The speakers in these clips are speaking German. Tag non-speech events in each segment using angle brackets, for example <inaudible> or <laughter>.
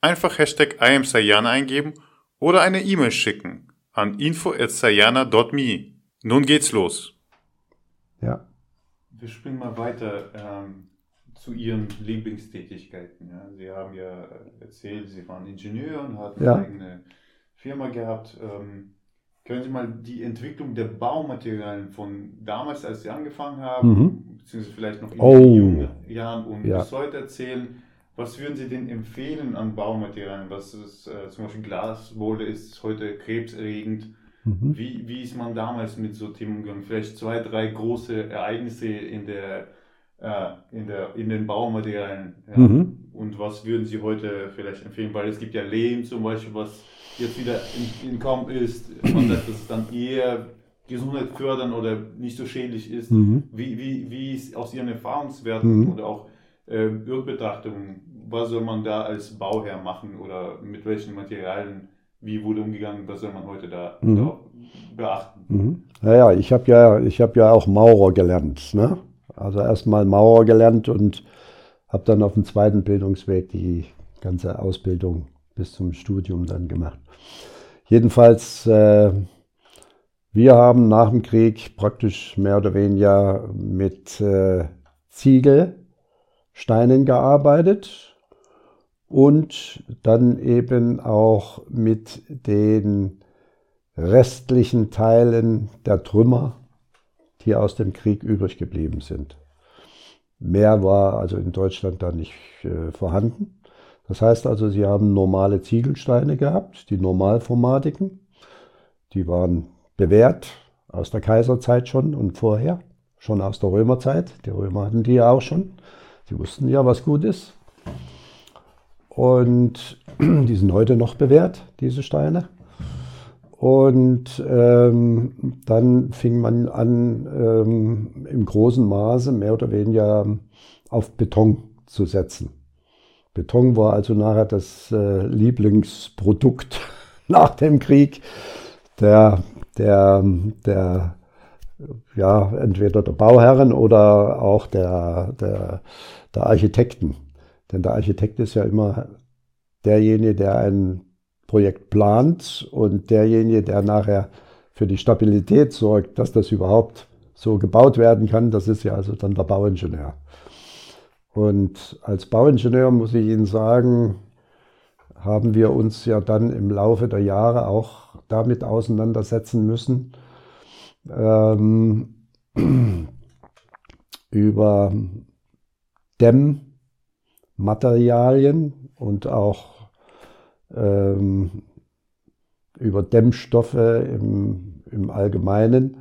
Einfach Hashtag IamSayana eingeben oder eine E-Mail schicken an info.sayana.me. Nun geht's los. Ja. Wir springen mal weiter ähm, zu Ihren Lieblingstätigkeiten. Ja. Sie haben ja erzählt, Sie waren Ingenieur und hatten Ja. eine eigene Firma gehabt. Ähm, können Sie mal die Entwicklung der Baumaterialien von damals, als Sie angefangen haben, Mhm. beziehungsweise vielleicht noch in Oh. den jungen Jahren und Ja. bis heute erzählen? Was würden Sie denn empfehlen an Baumaterialien? Was ist äh, zum Beispiel Glaswolle ist heute krebserregend. Mhm. Wie, wie ist man damals mit so Themen umgegangen? Vielleicht zwei, drei große Ereignisse in, der, äh, in, der, in den Baumaterialien. Ja. Mhm. Und was würden Sie heute vielleicht empfehlen? Weil es gibt ja Lehm zum Beispiel, was jetzt wieder in, in Kommen ist. Man sagt, dass es dann eher Gesundheit fördern oder nicht so schädlich ist. Mhm. Wie, wie, wie ist aus Ihren Erfahrungswerten Mhm. oder auch äh, Rückbetrachtungen, was soll man da als Bauherr machen oder mit welchen Materialien, wie wurde umgegangen, was soll man heute da, Mhm. da beachten? Mhm. Naja, ich habe ja, ich hab ja auch Maurer gelernt. Ne? Also erstmal Maurer gelernt und habe dann auf dem zweiten Bildungsweg die ganze Ausbildung bis zum Studium dann gemacht. Jedenfalls, äh, wir haben nach dem Krieg praktisch mehr oder weniger mit äh, Ziegelsteinen gearbeitet und dann eben auch mit den restlichen Teilen der Trümmer, die aus dem Krieg übrig geblieben sind. Mehr war also in Deutschland da nicht äh, vorhanden. Das heißt also, sie haben normale Ziegelsteine gehabt, die normalformatigen. Die waren bewährt aus der Kaiserzeit schon und vorher, schon aus der Römerzeit. Die Römer hatten die ja auch schon. Die wussten ja, was gut ist. Und <clears throat> die sind heute noch bewährt, diese Steine. Und ähm, dann fing man an, ähm, im großen Maße mehr oder weniger auf Beton zu setzen. Beton war also nachher das äh, Lieblingsprodukt <laughs> nach dem Krieg der, der, der, ja, entweder der Bauherren oder auch der, der, der Architekten. Denn der Architekt ist ja immer derjenige, der ein Projekt plant und derjenige, der nachher für die Stabilität sorgt, dass das überhaupt so gebaut werden kann, das ist ja also dann der Bauingenieur. Und als Bauingenieur muss ich Ihnen sagen, haben wir uns ja dann im Laufe der Jahre auch damit auseinandersetzen müssen, ähm, <clears throat> über Dämmmaterialien und auch ähm, über Dämmstoffe im, im Allgemeinen.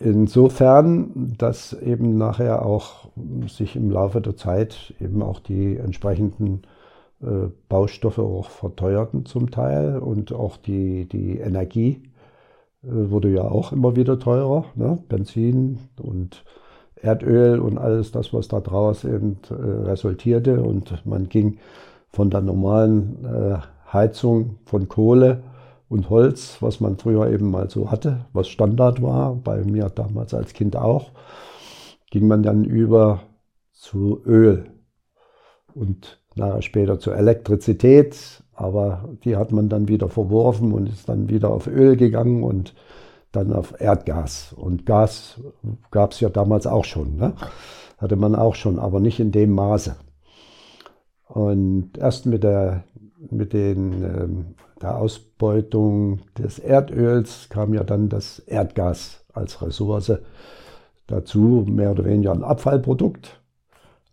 Insofern, dass eben nachher auch sich im Laufe der Zeit eben auch die entsprechenden äh, Baustoffe auch verteuerten zum Teil und auch die, die Energie wurde ja auch immer wieder teurer. Ne? Benzin und Erdöl und alles das, was da draus eben äh, resultierte. Und man ging von der normalen äh, Heizung von Kohle und Holz, was man früher eben mal so hatte, was Standard war, bei mir damals als Kind auch, ging man dann über zu Öl und nachher später zur Elektrizität, aber die hat man dann wieder verworfen und ist dann wieder auf Öl gegangen und dann auf Erdgas. Und Gas gab es ja damals auch schon, ne? hatte man auch schon, aber nicht in dem Maße. Und erst mit der, mit den, ähm, der Ausbeutung des Erdöls kam ja dann das Erdgas als Ressource dazu, mehr oder weniger ein Abfallprodukt.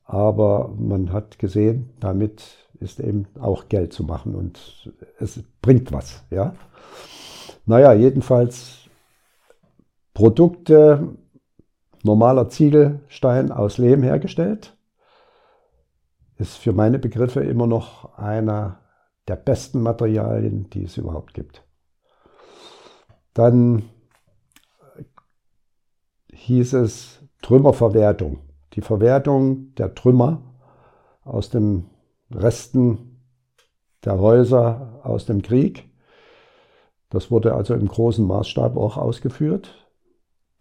Aber man hat gesehen, damit ist eben auch Geld zu machen und es bringt was. Ja? Naja, jedenfalls Produkte, normaler Ziegelstein aus Lehm hergestellt, ist für meine Begriffe immer noch einer der besten Materialien, die es überhaupt gibt. Dann hieß es Trümmerverwertung. Die Verwertung der Trümmer aus den Resten der Häuser aus dem Krieg. Das wurde also im großen Maßstab auch ausgeführt.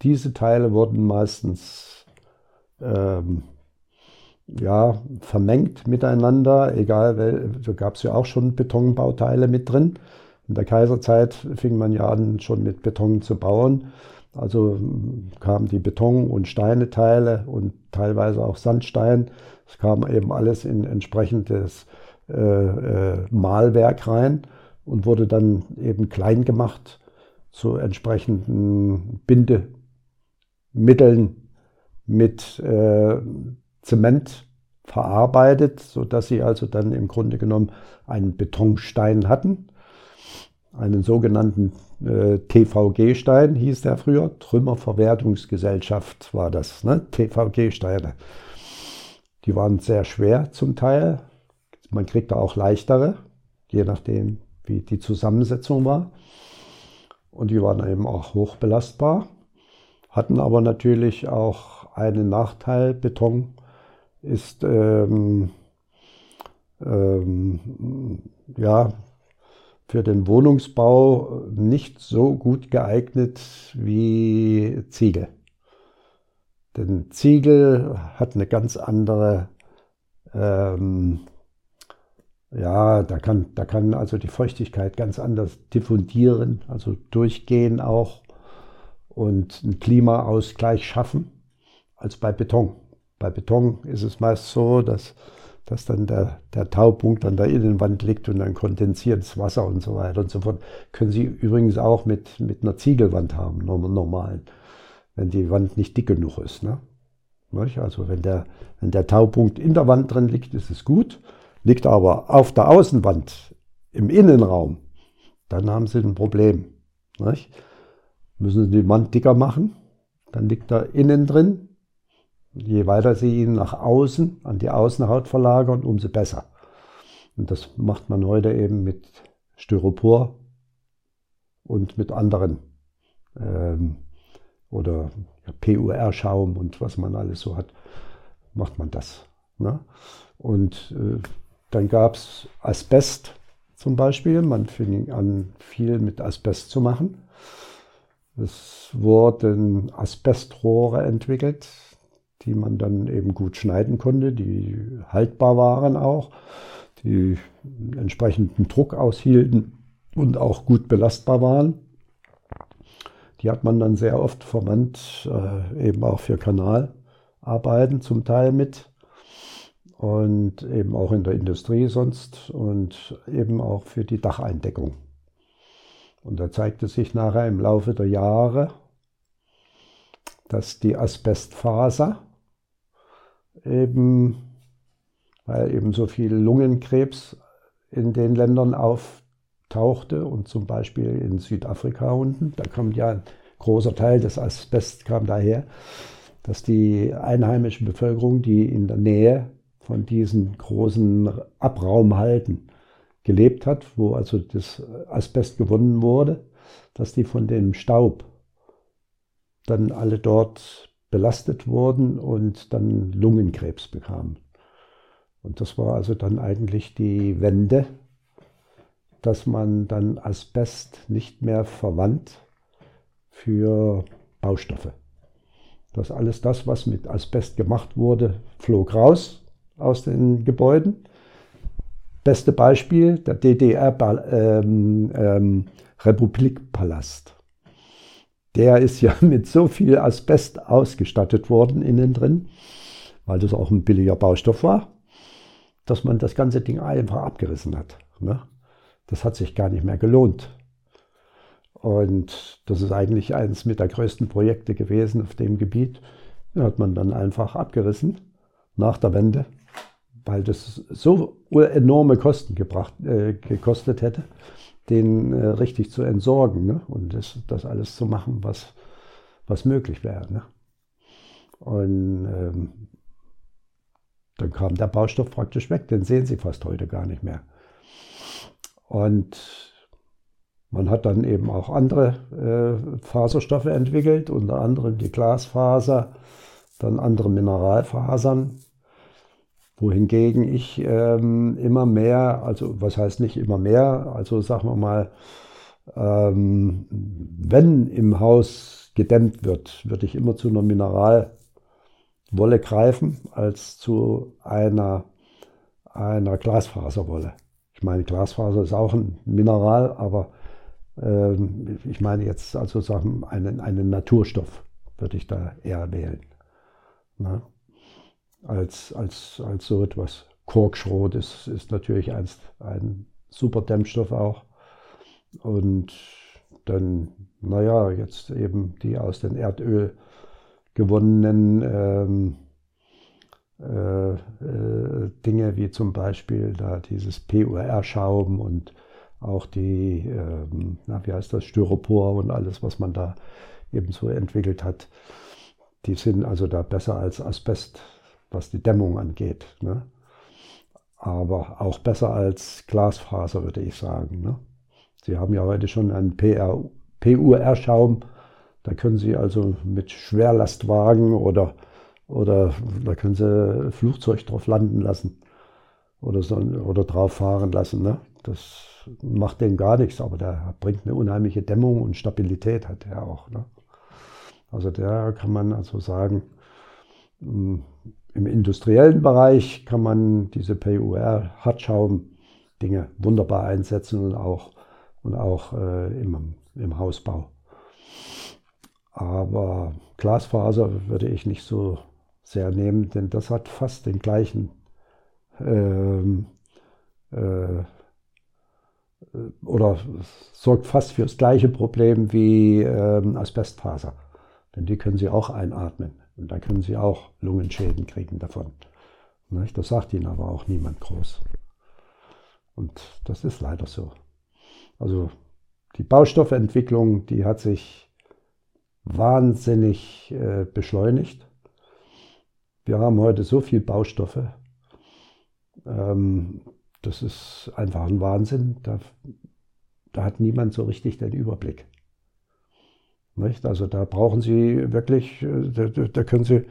Diese Teile wurden meistens ähm, ja, vermengt miteinander, egal, da gab es ja auch schon Betonbauteile mit drin. In der Kaiserzeit fing man ja an, schon mit Beton zu bauen. Also kamen die Beton- und Steineteile und teilweise auch Sandstein. Es kam eben alles in entsprechendes äh, äh, Mahlwerk rein und wurde dann eben klein gemacht zu entsprechenden Bindemitteln mit äh, Zement verarbeitet, sodass sie also dann im Grunde genommen einen Betonstein hatten, einen sogenannten äh, TVG-Stein hieß der früher, Trümmerverwertungsgesellschaft war das, ne? TVG-Steine. Die waren sehr schwer zum Teil, man kriegt da auch leichtere, je nachdem wie die Zusammensetzung war. Und die waren eben auch hochbelastbar, hatten aber natürlich auch einen Nachteil, Beton ist ähm, ähm, ja, für den Wohnungsbau nicht so gut geeignet wie Ziegel. Denn Ziegel hat eine ganz andere, ähm, ja, da kann, da kann also die Feuchtigkeit ganz anders diffundieren, also durchgehen auch und einen Klimaausgleich schaffen als bei Beton. Bei Beton ist es meist so, dass, dass dann der, der Taupunkt an der Innenwand liegt und dann kondensiert das Wasser und so weiter und so fort. Können Sie übrigens auch mit, mit einer Ziegelwand haben, normalen, wenn die Wand nicht dick genug ist. Ne? Also wenn der, wenn der Taupunkt in der Wand drin liegt, ist es gut. Liegt aber auf der Außenwand im Innenraum, dann haben Sie ein Problem. Nicht? Müssen Sie die Wand dicker machen, dann liegt er innen drin, Je weiter Sie ihn nach außen, an die Außenhaut verlagern, umso besser. Und das macht man heute eben mit Styropor und mit anderen ähm, oder PUR-Schaum und was man alles so hat, macht man das. Ne? Und äh, dann gab es Asbest zum Beispiel. Man fing an, viel mit Asbest zu machen. Es wurden Asbestrohre entwickelt die man dann eben gut schneiden konnte, die haltbar waren auch, die entsprechenden Druck aushielten und auch gut belastbar waren. Die hat man dann sehr oft verwandt, äh, eben auch für Kanalarbeiten zum Teil mit und eben auch in der Industrie sonst und eben auch für die Dacheindeckung. Und da zeigte sich nachher im Laufe der Jahre, dass die Asbestfaser eben, weil eben so viel Lungenkrebs in den Ländern auftauchte und zum Beispiel in Südafrika unten, da kommt ja ein großer Teil des Asbest kam daher, dass die einheimische Bevölkerung, die in der Nähe von diesen großen Abraumhalten gelebt hat, wo also das Asbest gewonnen wurde, dass die von dem Staub dann alle dort belastet wurden und dann Lungenkrebs bekamen. Und das war also dann eigentlich die Wende, dass man dann Asbest nicht mehr verwandt für Baustoffe. Dass alles das, was mit Asbest gemacht wurde, flog raus aus den Gebäuden. Beste Beispiel, der DDR-Republikpalast. Ähm, ähm, der ist ja <laughs> mit so viel Asbest ausgestattet worden innen drin, weil das auch ein billiger Baustoff war, dass man das ganze Ding einfach abgerissen hat. Ne? Das hat sich gar nicht mehr gelohnt. Und das ist eigentlich eines mit der größten Projekte gewesen auf dem Gebiet. Da hat man dann einfach abgerissen nach der Wende, weil das so enorme Kosten gebracht, äh, gekostet hätte den äh, richtig zu entsorgen ne? und das, das alles zu machen, was, was möglich wäre. Ne? Und ähm, dann kam der Baustoff praktisch weg, den sehen Sie fast heute gar nicht mehr. Und man hat dann eben auch andere äh, Faserstoffe entwickelt, unter anderem die Glasfaser, dann andere Mineralfasern, wohingegen ich ähm, immer mehr, also was heißt nicht immer mehr, also sagen wir mal, ähm, wenn im Haus gedämmt wird, würde ich immer zu einer Mineralwolle greifen als zu einer, einer Glasfaserwolle. Ich meine, Glasfaser ist auch ein Mineral, aber ähm, ich meine jetzt also sagen, einen, einen Naturstoff würde ich da eher wählen. Ne? Als, als, als so etwas. Korkschrot ist, ist natürlich ein, ein super Dämmstoff auch. Und dann, naja, jetzt eben die aus dem Erdöl gewonnenen ähm, äh, äh, Dinge wie zum Beispiel da dieses PUR-Schaum und auch die, ähm, na, wie heißt das, Styropor und alles, was man da eben so entwickelt hat, die sind also da besser als Asbest, was die Dämmung angeht. Ne? Aber auch besser als Glasfaser, würde ich sagen. Ne? Sie haben ja heute schon einen PUR-Schaum. Da können Sie also mit Schwerlastwagen oder, oder da können Sie Flugzeug drauf landen lassen oder, so, oder drauf fahren lassen. Ne? Das macht dem gar nichts, aber der bringt eine unheimliche Dämmung und Stabilität hat er auch. Ne? Also der kann man also sagen, im industriellen Bereich kann man diese PUR-Hartschaum-Dinge wunderbar einsetzen und auch, und auch äh, im, im Hausbau. Aber Glasfaser würde ich nicht so sehr nehmen, denn das hat fast den gleichen ähm, äh, oder sorgt fast für das gleiche Problem wie ähm, Asbestfaser. Denn die können Sie auch einatmen und da können Sie auch Lungenschäden kriegen davon. Das sagt Ihnen aber auch niemand groß. Und das ist leider so. Also die Baustoffentwicklung, die hat sich wahnsinnig äh, beschleunigt. Wir haben heute so viel Baustoffe. Ähm, das ist einfach ein Wahnsinn. Da, da hat niemand so richtig den Überblick. Nicht? Also da brauchen Sie wirklich, äh, da, da, können Sie,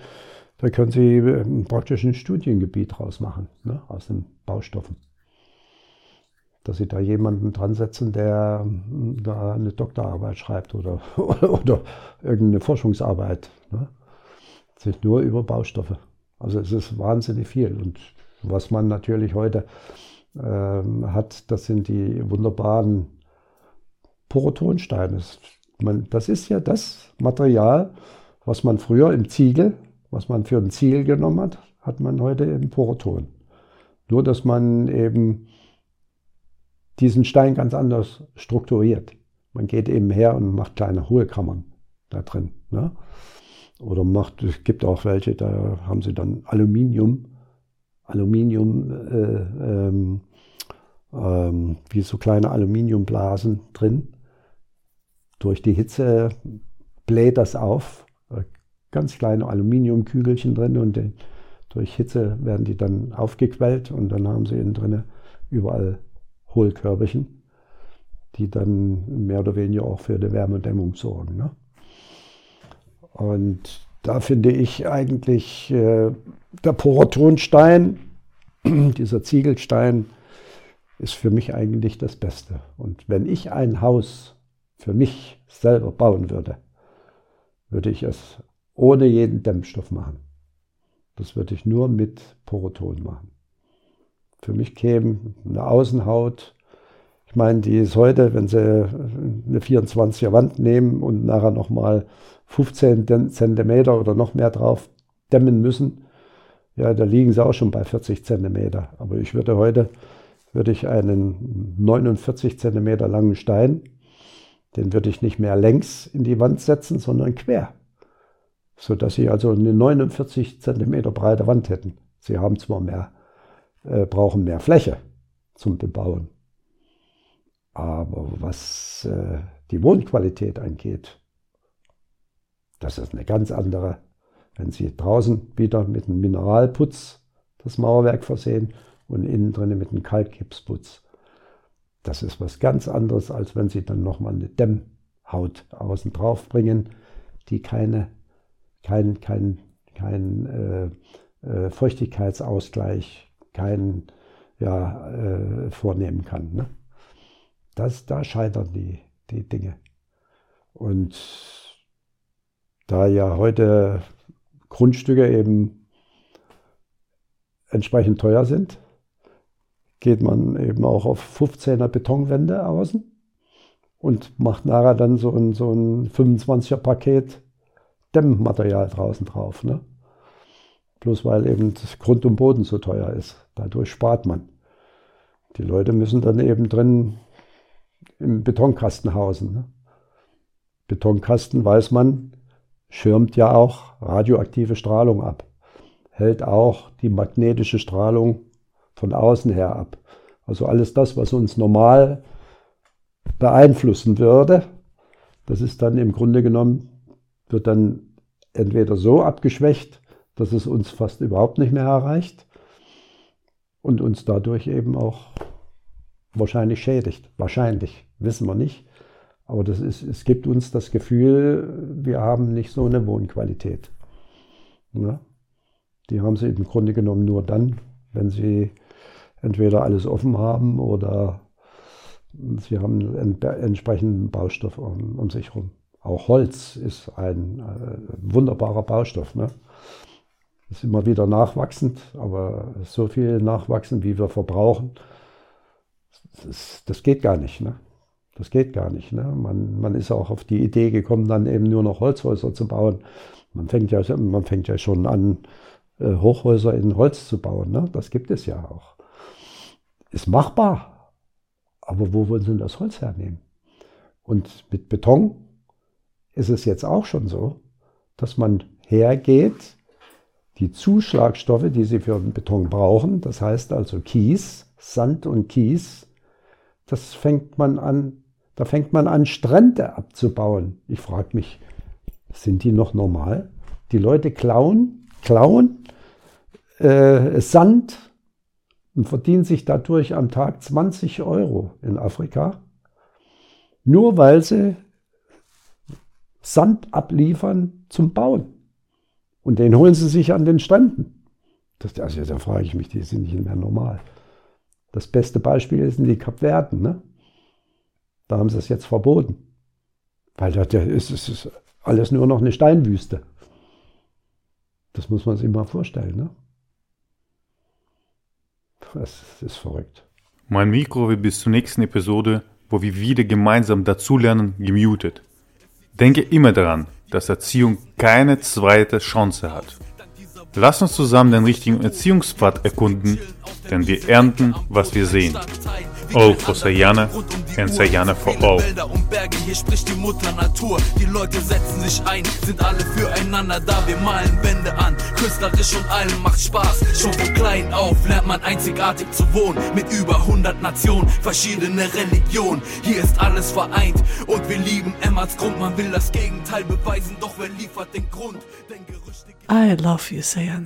da können Sie ähm, praktisch ein Studiengebiet draus machen, ne? aus den Baustoffen. Dass Sie da jemanden dran setzen, der hm, da eine Doktorarbeit schreibt oder, <laughs> oder, oder irgendeine Forschungsarbeit. Ne? Sich nur über Baustoffe. Also es ist wahnsinnig viel. Und was man natürlich heute ähm, hat, das sind die wunderbaren Porotonsteine. Man, das ist ja das Material, was man früher im Ziegel, was man für ein Ziegel genommen hat, hat man heute im Poroton. Nur, dass man eben diesen Stein ganz anders strukturiert. Man geht eben her und macht kleine Hohlkammern da drin. Ne? Oder macht, es gibt auch welche, da haben sie dann Aluminium, Aluminium, äh, ähm, ähm, wie so kleine Aluminiumblasen drin durch die Hitze bläht das auf, äh, ganz kleine Aluminiumkügelchen drin und durch Hitze werden die dann aufgequellt und dann haben sie innen drin überall Hohlkörperchen, die dann mehr oder weniger auch für die Wärmedämmung sorgen. Ne? Und da finde ich eigentlich äh, der Porotonstein, <clears throat> dieser Ziegelstein, ist für mich eigentlich das Beste. Und wenn ich ein Haus für mich selber bauen würde, würde ich es ohne jeden Dämmstoff machen. Das würde ich nur mit Poroton machen. Für mich käme eine Außenhaut, ich meine, die ist heute, wenn Sie eine 24er Wand nehmen und nachher nochmal 15 Zentimeter oder noch mehr drauf dämmen müssen, ja, da liegen sie auch schon bei 40 Zentimeter. Aber ich würde heute, würde ich einen 49 Zentimeter langen Stein den würde ich nicht mehr längs in die Wand setzen, sondern quer. Sodass Sie also eine 49 Zentimeter breite Wand hätten. Sie haben zwar mehr, äh, brauchen mehr Fläche zum Bebauen. Aber was äh, die Wohnqualität angeht, das ist eine ganz andere. Wenn Sie draußen wieder mit einem Mineralputz das Mauerwerk versehen und innen drin mit einem Kalkgipsputz, Das ist was ganz anderes, als wenn Sie dann nochmal eine Dämmhaut außen drauf bringen, die keine, kein, kein, kein äh, äh, Feuchtigkeitsausgleich, kein ja, äh, vornehmen kann. Ne? Das, da scheitern die, die Dinge. Und da ja heute Grundstücke eben entsprechend teuer sind, geht man eben auch auf 15er Betonwände außen und macht nachher dann so ein, so ein 25er Paket Dämmmaterial draußen drauf. Ne? Bloß weil eben das Grund und Boden so teuer ist. Dadurch spart man. Die Leute müssen dann eben drin im Betonkasten hausen. Ne? Betonkasten, weiß man, schirmt ja auch radioaktive Strahlung ab, hält auch die magnetische Strahlung von außen her ab. Also alles das, was uns normal beeinflussen würde, das ist dann im Grunde genommen, wird dann entweder so abgeschwächt, dass es uns fast überhaupt nicht mehr erreicht und uns dadurch eben auch wahrscheinlich schädigt. Wahrscheinlich, wissen wir nicht. Aber das ist, es gibt uns das Gefühl, wir haben nicht so eine Wohnqualität. Ja? Die haben sie im Grunde genommen nur dann, wenn sie entweder alles offen haben oder sie haben entsprechenden Baustoff um, um sich herum. Auch Holz ist ein äh, wunderbarer Baustoff. Ne? Ist immer wieder nachwachsend, aber so viel nachwachsen, wie wir verbrauchen, das, das geht gar nicht. Ne? Das geht gar nicht. Ne? Man, man ist auch auf die Idee gekommen, dann eben nur noch Holzhäuser zu bauen. Man fängt ja, man fängt ja schon an, äh, Hochhäuser in Holz zu bauen. Ne? Das gibt es ja auch. Ist machbar. Aber wo wollen Sie denn das Holz hernehmen? Und mit Beton ist es jetzt auch schon so, dass man hergeht, die Zuschlagstoffe, die Sie für den Beton brauchen, das heißt also Kies, Sand und Kies, das fängt man an, da fängt man an, Strände abzubauen. Ich frage mich, sind die noch normal? Die Leute klauen, klauen äh, Sand und verdienen sich dadurch am Tag 20 Euro in Afrika, nur weil sie Sand abliefern zum Bauen. Und den holen sie sich an den Stränden. Das, also da frage ich mich, die sind nicht mehr normal. Das beste Beispiel sind die Kapverden. Ne? Da haben sie es jetzt verboten. Weil da ist, ist alles nur noch eine Steinwüste. Das muss man sich mal vorstellen. Ne? Das ist verrückt. Mein Mikro wird bis zur nächsten Episode, wo wir wieder gemeinsam dazulernen, gemutet. Denke immer daran, dass Erziehung keine zweite Chance hat. Lass uns zusammen den richtigen Erziehungspfad erkunden, denn wir ernten, was wir sehen. All for Sayana and Sayana for all. Wälder und Berge, hier spricht die Mutter Natur. Die Leute setzen sich ein, sind alle füreinander da. Wir malen Wände an, künstlerisch und allen macht Spaß. Schon von klein auf lernt man einzigartig zu wohnen. Mit über 100 Nationen, verschiedene Religionen. Hier ist alles vereint und wir lieben Emmerts Grund. Man will das Gegenteil beweisen, doch wer liefert den Grund? Denn Gerüchte I love you, Sayana.